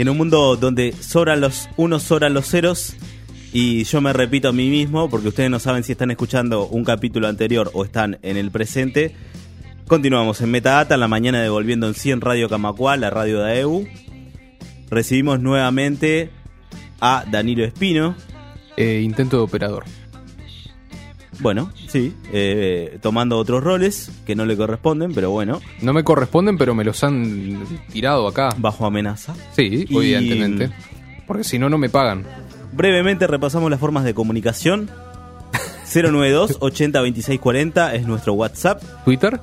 En un mundo donde sobran los unos, sobran los ceros, y yo me repito a mí mismo, porque ustedes no saben si están escuchando un capítulo anterior o están en el presente. Continuamos en Metadata, en la mañana de Volviendo en sí en Radio Camacua, la radio de AEU. Recibimos nuevamente a Danilo Espino. Eh, intento de operador. Bueno, sí, eh, tomando otros roles que no le corresponden, pero bueno, No me corresponden, pero me los han tirado acá. bajo amenaza. Sí, Y- evidentemente. Porque si no, no me pagan. Brevemente repasamos las formas de comunicación. 092 80 26 40 es nuestro WhatsApp. Twitter,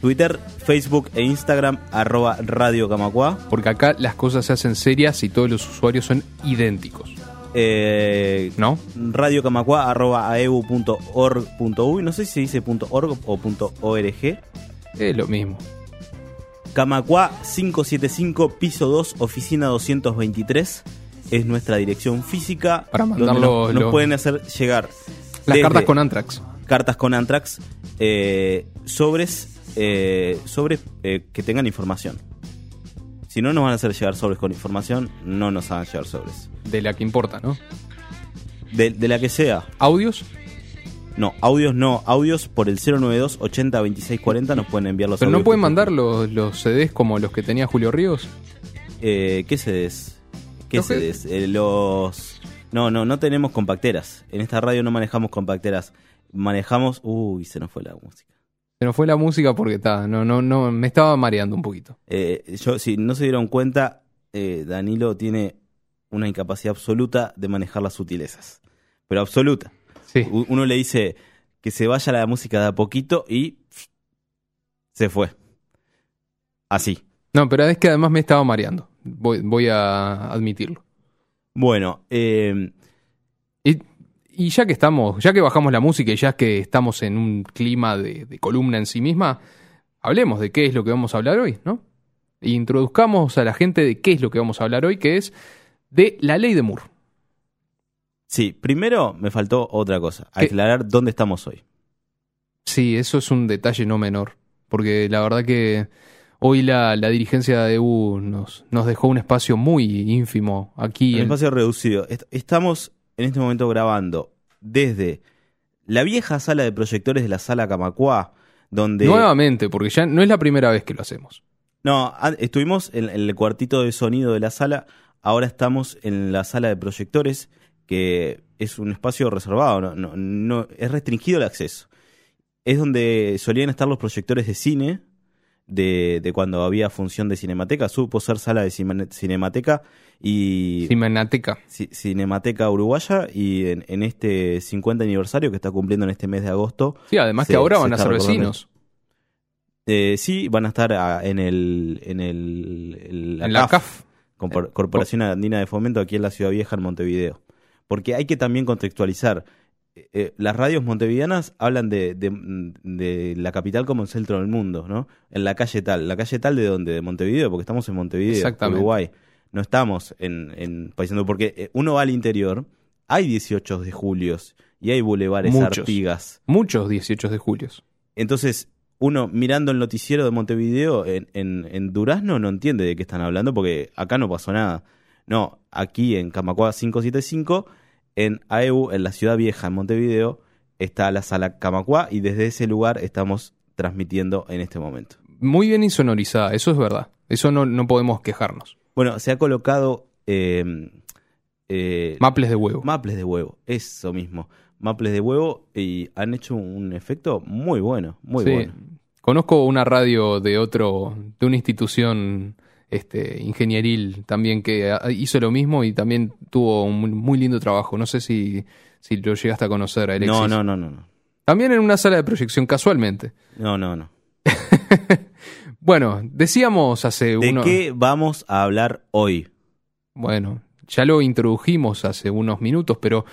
Twitter, Facebook e Instagram, arroba Radio Camacua. porque acá las cosas se hacen serias y todos los usuarios son idénticos. Eh, ¿No? Radio Camacua, arroba aeu.org.uy. No sé si se dice punto .org o punto .org. Es lo mismo. Camacua 575, piso 2, oficina 223. Es nuestra dirección física. Para donde mandar nos, los- nos los- pueden hacer llegar Las cartas con Antrax. cartas con Antrax, eh, sobres, eh, sobres eh, que tengan información. Si no nos van a hacer llegar sobres con información, no nos hagan llegar sobres. De la que importa, ¿no? De, de la que sea. Audios, No, audios no. Audios por el 092 80 26 40 nos pueden enviar los pero no pueden mandar los, los CDs como los que tenía Julio Ríos. Eh, ¿Qué CDs? ¿Qué Los CDs? Eh, los... No, no, no tenemos compacteras. En esta radio no manejamos compacteras. Manejamos... Uy, se nos fue la música. Se nos fue la música porque está, no, no, no, me estaba mareando un poquito. Eh, yo, si no se dieron cuenta, eh, Danilo tiene una incapacidad absoluta de manejar las sutilezas. Pero absoluta. Sí. Uno le dice que se vaya la música de a poquito y se fue. Así. No, pero es que además me estaba mareando. Voy, voy a admitirlo. Bueno, eh, y ya que estamos, ya que bajamos la música y ya que estamos en un clima de, de columna en sí misma, hablemos de qué es lo que vamos a hablar hoy, ¿no? E introduzcamos a la gente de qué es lo que vamos a hablar hoy, que es de la ley de Moore. sí, primero me faltó otra cosa. ¿Qué? Aclarar dónde estamos hoy. Sí, eso es un detalle no menor, porque la verdad que hoy la, la dirigencia de EU nos, nos dejó un espacio muy ínfimo aquí. Un en- espacio reducido. Est- Estamos en este momento grabando desde la vieja sala de proyectores de la sala Camacua, donde... Nuevamente, porque ya no es la primera vez que lo hacemos. No, estuvimos en, en el cuartito de sonido de la sala, ahora estamos en la sala de proyectores, que es un espacio reservado, no, no, no- es restringido el acceso. Es donde solían estar los proyectores de cine, de, de cuando había función de cinemateca, supo ser sala de cine- cinemateca y Cinenateca. Ci- Cinemateca Uruguaya y en, en este 50 aniversario que está cumpliendo en este mes de agosto, Sí, además Se- que ahora van a ser vecinos. eh, sí van a estar ah, en el en el en la CAF. Corporación Andina de Fomento aquí en la Ciudad Vieja, en Montevideo. Porque hay que también contextualizar. Eh, eh, las radios montevideanas hablan de, de- de la capital como el centro del mundo, ¿no? En la calle tal. ¿La calle tal de dónde? De Montevideo, porque estamos en Montevideo. Uruguay. No estamos en, en porque eh, uno va al interior, hay 18 de julios y hay bulevares Muchos. Artigas. Muchos 18 de julio. Entonces, uno mirando el noticiero de Montevideo en, en, en Durazno no entiende de qué están hablando porque acá no pasó nada. No, aquí en Camacua 575, en AEU, en la ciudad vieja, en Montevideo, está la sala Camacua y desde ese lugar estamos transmitiendo en este momento. Muy bien insonorizada, eso es verdad. Eso no, no podemos quejarnos. Bueno, se ha colocado eh, eh, Maples de huevo. maples de huevo, eso mismo. Maples de huevo y han hecho un efecto muy bueno, muy Sí. bueno. Conozco una radio de otro, de una institución este, ingenieril también que hizo lo mismo y también tuvo un muy lindo trabajo. No sé si, si lo llegaste a conocer, Alexis. No, no, no, no, no. También en una sala de proyección, casualmente. No, no, no. Bueno, decíamos hace ¿De uno... qué vamos a hablar hoy? Bueno, ya lo introdujimos hace unos minutos, pero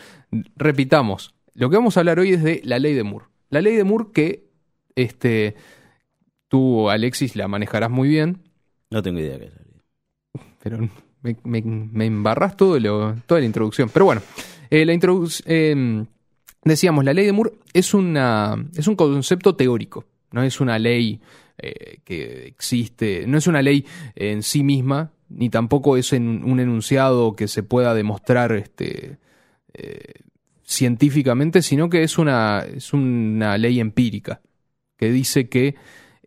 repitamos. Lo que vamos a hablar hoy es de la ley de Moore. La ley de Moore que este, tú, Alexis, la manejarás muy bien, No tengo idea qué es. pero me, me- me embarras todo lo, toda la introducción. Pero bueno, eh, la introduc- eh, decíamos, la ley de Moore es, una, es un concepto teórico, no es una ley eh, que existe, no es una ley en sí misma, ni tampoco es un enunciado que se pueda demostrar este, científicamente, sino que es una, es una ley empírica que dice que,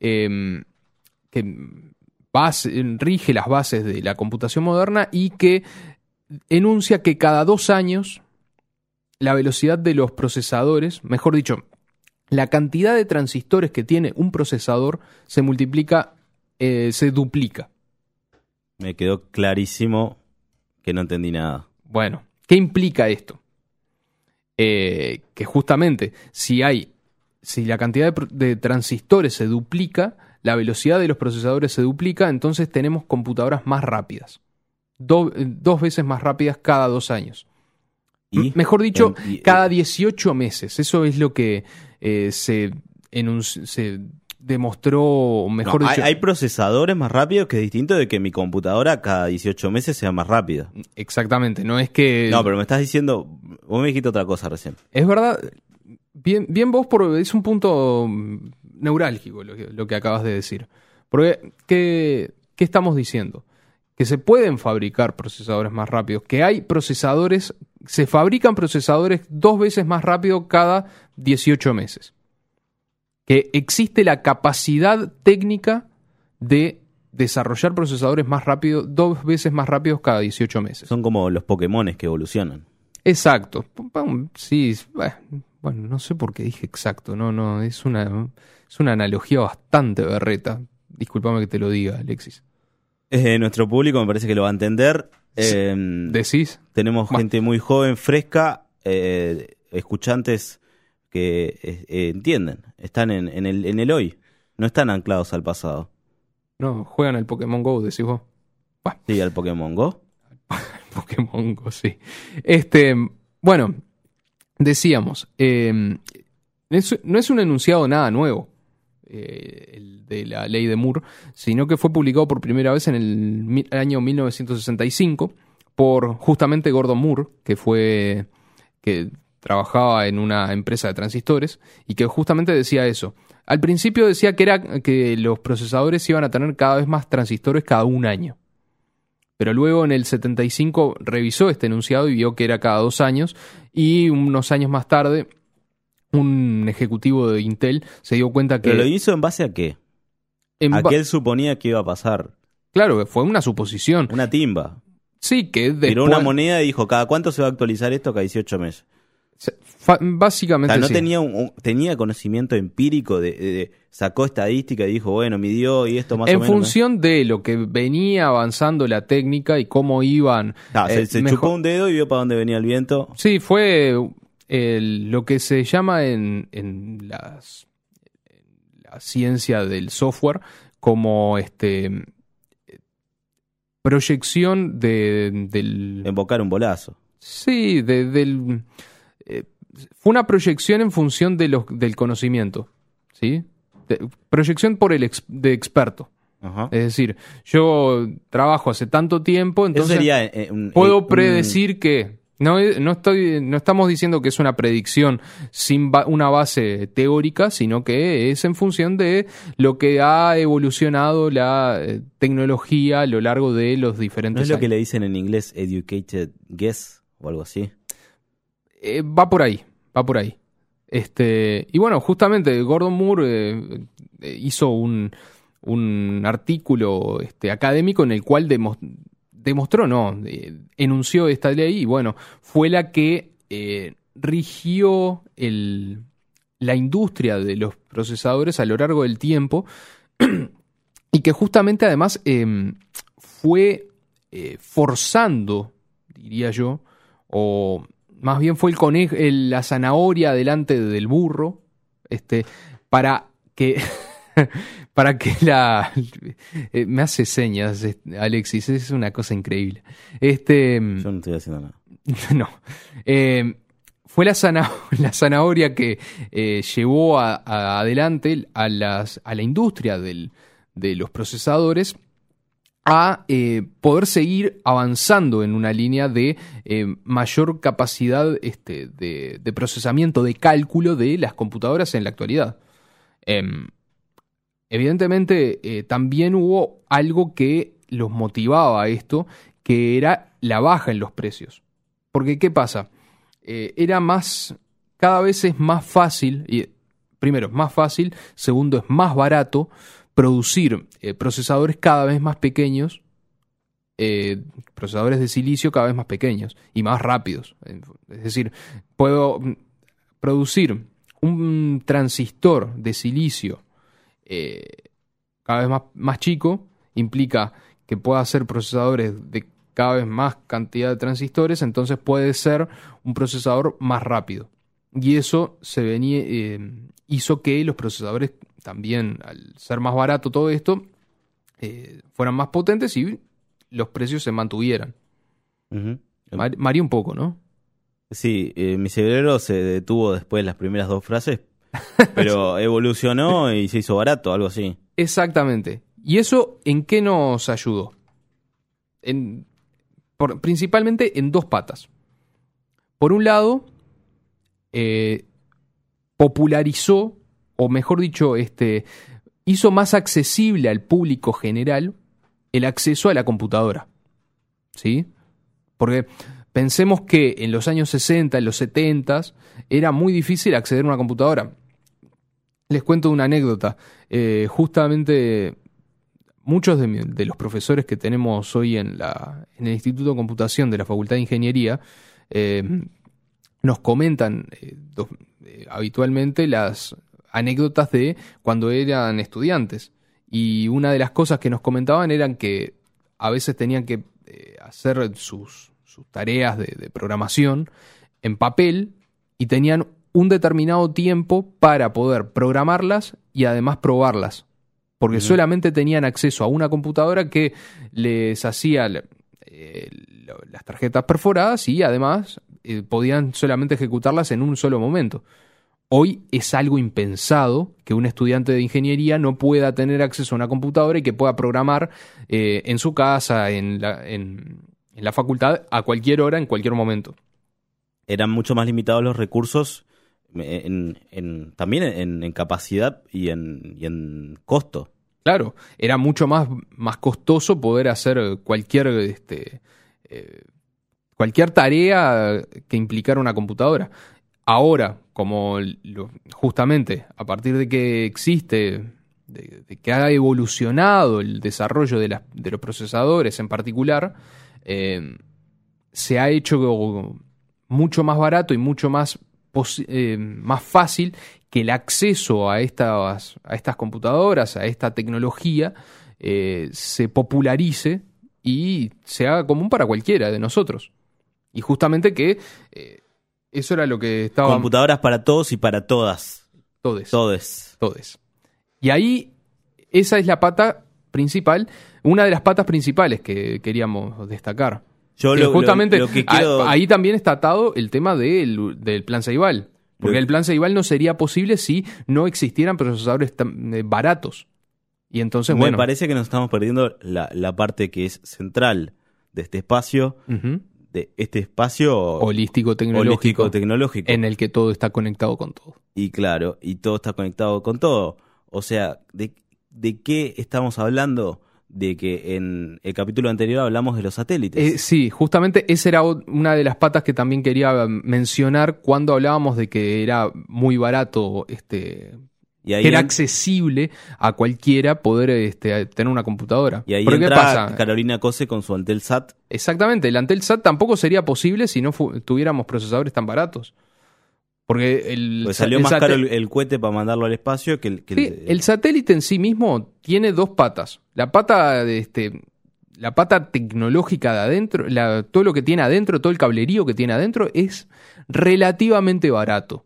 eh, que base- rige las bases de la computación moderna y que enuncia que cada dos años la velocidad de los procesadores, mejor dicho, la cantidad de transistores que tiene un procesador se multiplica, eh, se duplica. Me quedó clarísimo que no entendí nada. Bueno, ¿qué implica esto? Eh, que justamente si hay, si la cantidad de transistores se duplica, la velocidad de los procesadores se duplica, entonces tenemos computadoras más rápidas. Do- dos veces más rápidas cada dos años. ¿Y? Mejor dicho, En- y- cada 18 meses. Eso es lo que eh, se, se demostró, No, mejor hay, procesadores más rápidos que es distinto de que mi computadora cada 18 meses sea más rápida. exactamente, no es que... No, pero me estás diciendo, vos me dijiste otra cosa recién. Es verdad, bien, bien vos, por, es un punto neurálgico lo que, lo que acabas de decir. Porque, ¿qué, ¿qué estamos diciendo? Que se pueden fabricar procesadores más rápidos, que hay procesadores, se fabrican procesadores dos veces más rápido cada 18 meses. Que existe la capacidad técnica de desarrollar procesadores más rápidos, dos veces más rápidos cada 18 meses. Son como los Pokémones que evolucionan. Exacto. Sí, bueno, no sé por qué dije exacto, no, no, es una, es una analogía bastante berreta. Disculpame que te lo diga, Alexis. Eh, nuestro público me parece que lo va a entender. Eh, ¿Decís? tenemos gente muy joven, fresca, eh, escuchantes que eh, entienden, están en, en el, en el hoy, no están anclados al pasado. No, juegan al Pokémon Go, decís vos. Sí, al Pokémon Go. Pokémon Go, sí. Este, bueno, decíamos, es- no es un enunciado nada nuevo, eh, el de la ley de Moore, sino que fue publicado por primera vez en el mi- año 1965 por justamente Gordon Moore, que fue que trabajaba en una empresa de transistores y que justamente decía eso. Al principio decía que era que los procesadores iban a tener cada vez más transistores cada un año. Pero luego en el 75 revisó este enunciado y vio que era cada dos años y unos años más tarde un ejecutivo de Intel se dio cuenta que... Pero lo hizo en base a qué? en A qué él suponía que iba a pasar. Claro, fue una suposición. Una timba. Sí, que después... Tiró una moneda y dijo, ¿cada cuánto se va a actualizar esto? Cada 18 meses. se- fa- O Básicamente sea, no sí. tenía, un, un- tenía conocimiento empírico, de, de- de- sacó estadística y dijo, bueno, midió y esto más en o menos. función de lo que venía avanzando la técnica y cómo iban... Ah, se eh, se chupó un dedo y vio para dónde venía el viento. Sí, fue el- lo que se llama en, en las, en la ciencia del software como este proyección de, del Invocar un bolazo. sí de- del eh, fue una proyección en función de los, del conocimiento sí De- proyección por el ex- de experto Ajá. es decir yo trabajo hace tanto tiempo Eso entonces sería eh, un- Puedo un- predecir que. No, no, estoy, no estamos diciendo que es una predicción sin ba- una base teórica, sino que es en función de lo que ha evolucionado la eh, tecnología a lo largo de los ¿No diferentes es lo que le dicen en inglés educated guess o algo así? Eh, va por ahí, va por ahí. Este, y bueno, justamente Gordon Moore eh, eh, hizo un, un artículo este, académico en el cual demostró, no, eh, enunció esta ley y bueno, fue la que eh, rigió el, la industria de los procesadores a lo largo del tiempo y que justamente además eh, fue eh, forzando, diría yo, o más bien fue el conejo, el- la zanahoria delante del burro, este, para que para que la eh, me hace señas Alexis, es una cosa increíble. Este Yo no estoy haciendo nada. no. Eh, fue la, zana- la zanahoria que eh, llevó a- a- adelante a, las, a la industria del- de los procesadores a eh, poder seguir avanzando en una línea de eh, mayor capacidad este, de, de procesamiento, de cálculo de las computadoras en la actualidad. Em, evidentemente, eh, también hubo algo que los motivaba a esto, que era la baja en los precios. Porque, ¿qué pasa? Eh, era más, cada vez es más fácil, y primero es más fácil, segundo es más barato producir eh, procesadores cada vez más pequeños, procesadores de silicio cada vez más pequeños y más rápidos. Es decir, puedo mm, producir un transistor de silicio eh, cada vez más, más chico, implica que pueda hacer procesadores de cada vez más cantidad de transistores, entonces puede ser un procesador más rápido. Y eso se venía, eh, hizo que los procesadores también, al ser más barato todo esto, eh, fueran más potentes y los precios se mantuvieran. Mar- María un poco, ¿no? Sí, eh, mi cerebro se detuvo después de las primeras dos frases, pero evolucionó y se hizo barato, algo así. Exactamente. ¿Y eso en qué nos ayudó? En, por- principalmente en dos patas. Por un lado, eh, popularizó, o mejor dicho, este, hizo más accesible al público general el acceso a la computadora. ¿Sí? Porque pensemos que en los años 60, en los 70, era muy difícil acceder a una computadora. Les cuento una anécdota. Eh, justamente muchos de, los profesores que tenemos hoy en, la, en el Instituto de Computación de la Facultad de Ingeniería eh, nos comentan eh, habitualmente las anécdotas de cuando eran estudiantes. Y una de las cosas que nos comentaban eran que a veces tenían que hacer sus, tareas de programación en papel y tenían un determinado tiempo para poder programarlas y además probarlas. Porque solamente tenían acceso a una computadora que les hacía eh, las tarjetas perforadas y además eh, podían solamente ejecutarlas en un solo momento. Hoy es algo impensado que un estudiante de ingeniería no pueda tener acceso a una computadora y que pueda programar eh, en su casa, en la, en- en la facultad, a cualquier hora, en cualquier momento. Eran mucho más limitados los recursos en, en- también en, en capacidad y en, y en costo. Claro, era mucho más, más costoso poder hacer cualquier, este, eh, cualquier tarea que implicara una computadora. Ahora, como justamente a partir de que existe, de, que ha evolucionado el desarrollo de, las- de los procesadores en particular, eh, se ha hecho mucho más barato y mucho más, eh, más fácil que el acceso a estas, a estas computadoras, a esta tecnología, eh, se popularice y se haga común para cualquiera de nosotros. Y justamente que eh, eso era lo que estaba... Computadoras para todos y para todas. todes, Todes. todes. Y ahí, esa es la pata principal, una de las patas principales que queríamos destacar. Yo lo, justamente lo que a- quiero... ahí también está atado el tema del, del plan Ceibal. Porque el plan Ceibal no sería posible si no existieran procesadores tan, eh, baratos. Y entonces, me bueno. parece que nos estamos perdiendo la, la parte que es central de este espacio, de este espacio holístico tecnológico. holístico tecnológico. En el que todo está conectado con todo. Y claro, y todo está conectado con todo. O sea, ¿de, de qué estamos hablando? De que en el capítulo anterior hablamos de los satélites. Eh, sí, justamente esa era una de las patas que también quería mencionar cuando hablábamos de que era muy barato, este, y ahí, que era en- accesible a cualquiera poder este, tener una computadora. y ahí Porque ¿qué entra pasa? Carolina Cose con su Antelsat. Exactamente, el Antelsat tampoco sería posible si no tuviéramos procesadores tan baratos. Porque el, Pues sa- salió el más caro el, el cohete para mandarlo al espacio que el... que Sí, el- el satélite en sí mismo tiene dos patas. La pata de este, la pata tecnológica de adentro, la- todo lo que tiene adentro, todo el cablerío que tiene adentro es relativamente barato.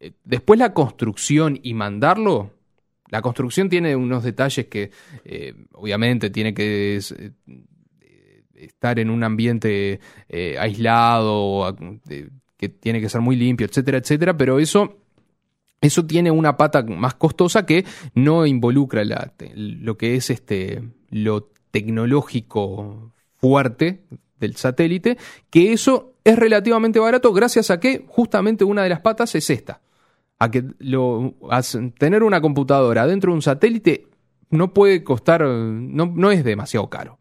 Eh, Después la construcción y mandarlo, la construcción tiene unos detalles que eh, obviamente tiene que es, eh, estar en un ambiente eh, aislado, a- de- tiene que ser muy limpio, etcétera, etcétera, pero eso eso tiene una pata más costosa que no involucra la- lo que es este lo tecnológico fuerte del satélite, que eso es relativamente barato gracias a que justamente una de las patas es esta. A que lo, tener una computadora dentro de un satélite no puede costar, no, no es demasiado caro.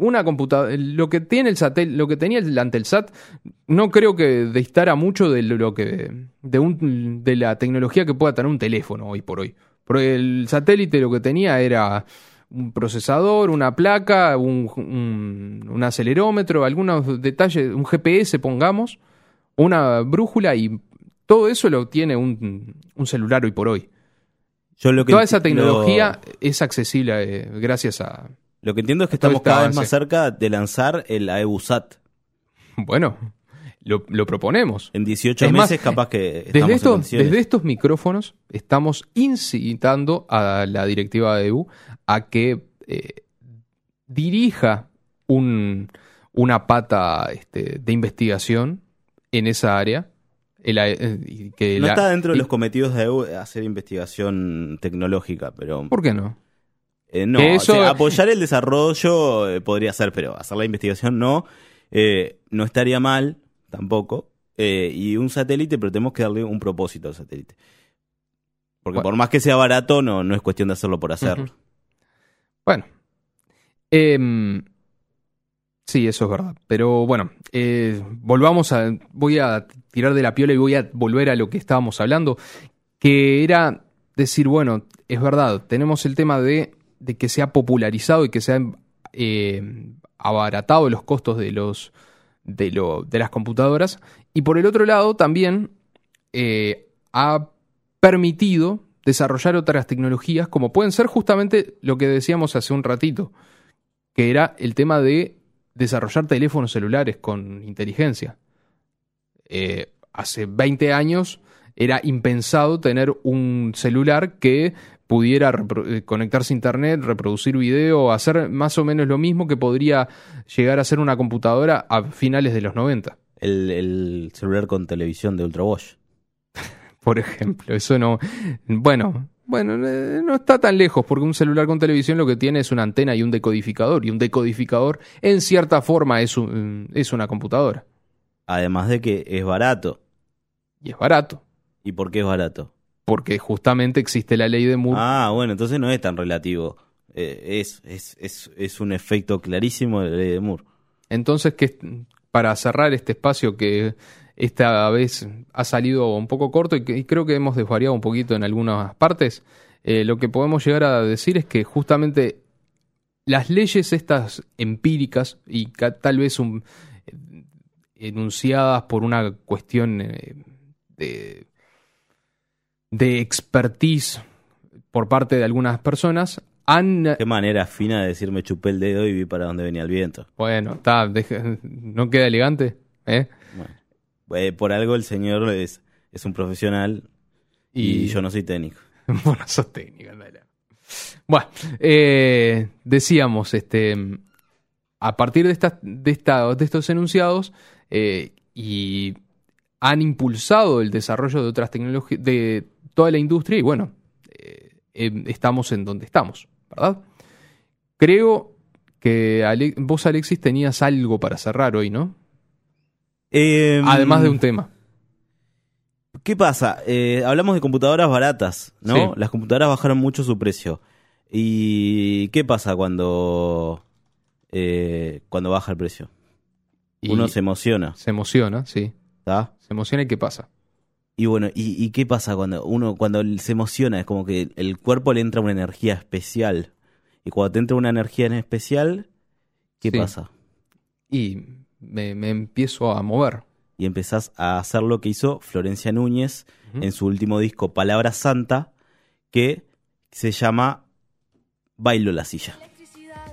Una computadora, lo que tiene el satel, lo que tenía el Antelsat, no creo que distara mucho de lo que de un de la tecnología que pueda tener un teléfono hoy por hoy. Porque el satélite lo que tenía era un procesador, una placa, un, un- un acelerómetro, algunos detalles, un GPS, pongamos, una brújula y todo eso lo tiene un, un celular hoy por hoy. Yo lo que Toda esa tecnología Lo, es accesible eh, gracias a... lo que entiendo es que estamos cada vez más cerca de lanzar el AEBUSAT. Bueno, lo, lo proponemos. En 18 Es más, meses capaz que estamos Desde estos, desde estos micrófonos estamos incitando a la directiva de EU a que eh, dirija un- una pata este, de investigación en esa área. El eh, que No la- está dentro de los cometidos de EU hacer investigación tecnológica, pero ¿Por qué no? Eh, no, o sea, apoyar el desarrollo eh, podría ser, pero hacer la investigación no, Eh, no estaría mal tampoco. Y un satélite, pero tenemos que darle un propósito al satélite. Porque Bueno. por más que sea barato, no, no es cuestión de hacerlo por hacerlo. Bueno. Em, sí, eso es verdad. Pero bueno, eh, volvamos a. Voy a tirar de la piola y voy a volver a lo que estábamos hablando. Que era decir, bueno, es verdad, tenemos el tema de, de que se ha popularizado y que se han eh, abaratado los costos de los. De, lo, de las computadoras. Y por el otro lado, también eh, ha permitido desarrollar otras tecnologías como pueden ser justamente lo que decíamos hace un ratito, que era el tema de desarrollar teléfonos celulares con inteligencia. Eh, hace 20 años era impensado tener un celular que pudiera eh, conectarse a internet, reproducir video, hacer más o menos lo mismo que podría llegar a ser una computadora a finales de los 90. El, el celular con televisión de Ultra Wash. por ejemplo. Eso no. Bueno, bueno, eh, no está tan lejos, porque un celular con televisión lo que tiene es una antena y un decodificador. Y un decodificador, en cierta forma, es, un- es una computadora. Además de que es barato. Y es barato, ¿Y por qué es barato? Porque justamente existe la ley de Moore. Ah, bueno, entonces no es tan relativo. Eh, es, es, es, es un efecto clarísimo de la ley de Moore. Entonces, que para cerrar este espacio que esta vez ha salido un poco corto y, que, y creo que hemos desvariado un poquito en algunas partes, eh, lo que podemos llegar a decir es que justamente las leyes estas empíricas y tal vez un- eh, enunciadas por una cuestión de, de expertise por parte de algunas personas han Qué manera fina de decirme chupé el dedo y vi para dónde venía el viento. Bueno, está, no queda elegante, ¿eh? Bueno, eh, por algo el señor es, es un profesional y, yo no soy técnico. bueno, sos técnica, andale. Bueno, eh, decíamos, este, a partir de, estas, de, esta- de estos enunciados eh, y han impulsado el desarrollo de otras tecnologías, de toda la industria y bueno, eh, em, estamos en donde estamos, ¿verdad? Creo que Ale- vos, Alexis, tenías algo para cerrar hoy, ¿no? Em, Además de un tema. ¿Qué pasa? Eh, hablamos de computadoras baratas, ¿no? Sí. Las computadoras bajaron mucho su precio. ¿Y qué pasa cuando, eh, cuando baja el precio? Uno se emociona, se emociona, sí. ¿está? Se emociona y ¿qué pasa? Y bueno, ¿y, y qué pasa cuando uno cuando se emociona? Es como que el cuerpo le entra una energía especial. Y cuando te entra una energía en especial, ¿qué Sí. pasa? Y me, me empiezo a mover. Y empezás a hacer lo que hizo Florencia Núñez Ujú. en su último disco, Palabra Santa, que se llama Bailo la silla. Electricidad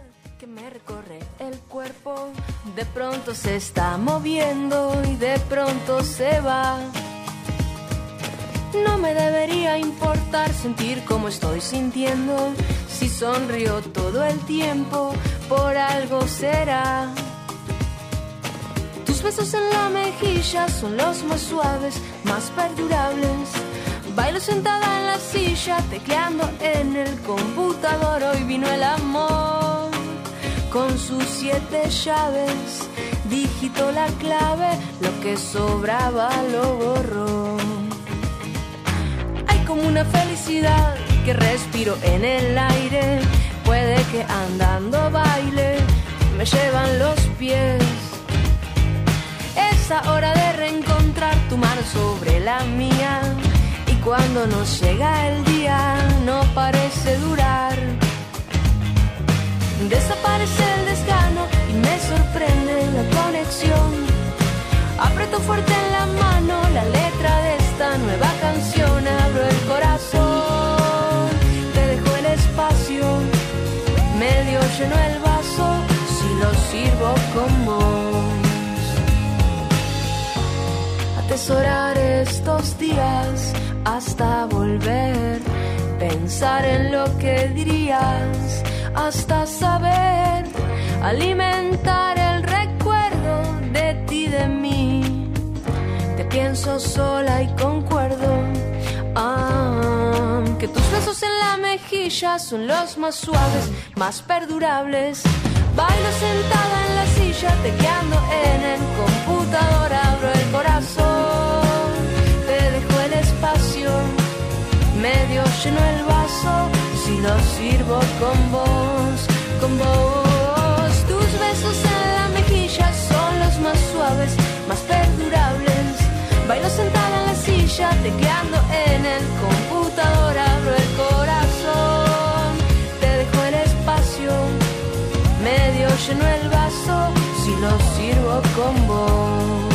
De pronto se está moviendo y de pronto se va. No me debería importar sentir como estoy sintiendo. Si sonrío todo el tiempo, por algo será. Tus besos en la mejilla son los más suaves, más perdurables. Bailo sentada en la silla, tecleando en el computador. Hoy vino el amor con sus siete llaves. Digitó la clave, lo que sobraba lo borró. Como una felicidad que respiro en el aire. Puede que andando baile, me llevan los pies. Es hora de reencontrar tu mano sobre la mía. Y cuando nos llega el día, no parece durar. Desaparece el desgano y me sorprende la conexión. Aprieto fuerte Atesorar estos días hasta volver. Pensar en lo que dirías hasta saber alimentar el recuerdo de ti, de mí. Te pienso sola y concuerdo. Ah, que tus besos en la mejilla son los más suaves, más perdurables. Bailo sentada en la silla, sirvo con vos, con vos. Tus besos en la mejilla son los más suaves, más perdurables. Bailo sentada en la silla, tecleando en el computador, abro el corazón, te dejo el espacio, medio lleno el vaso, si lo sirvo con vos.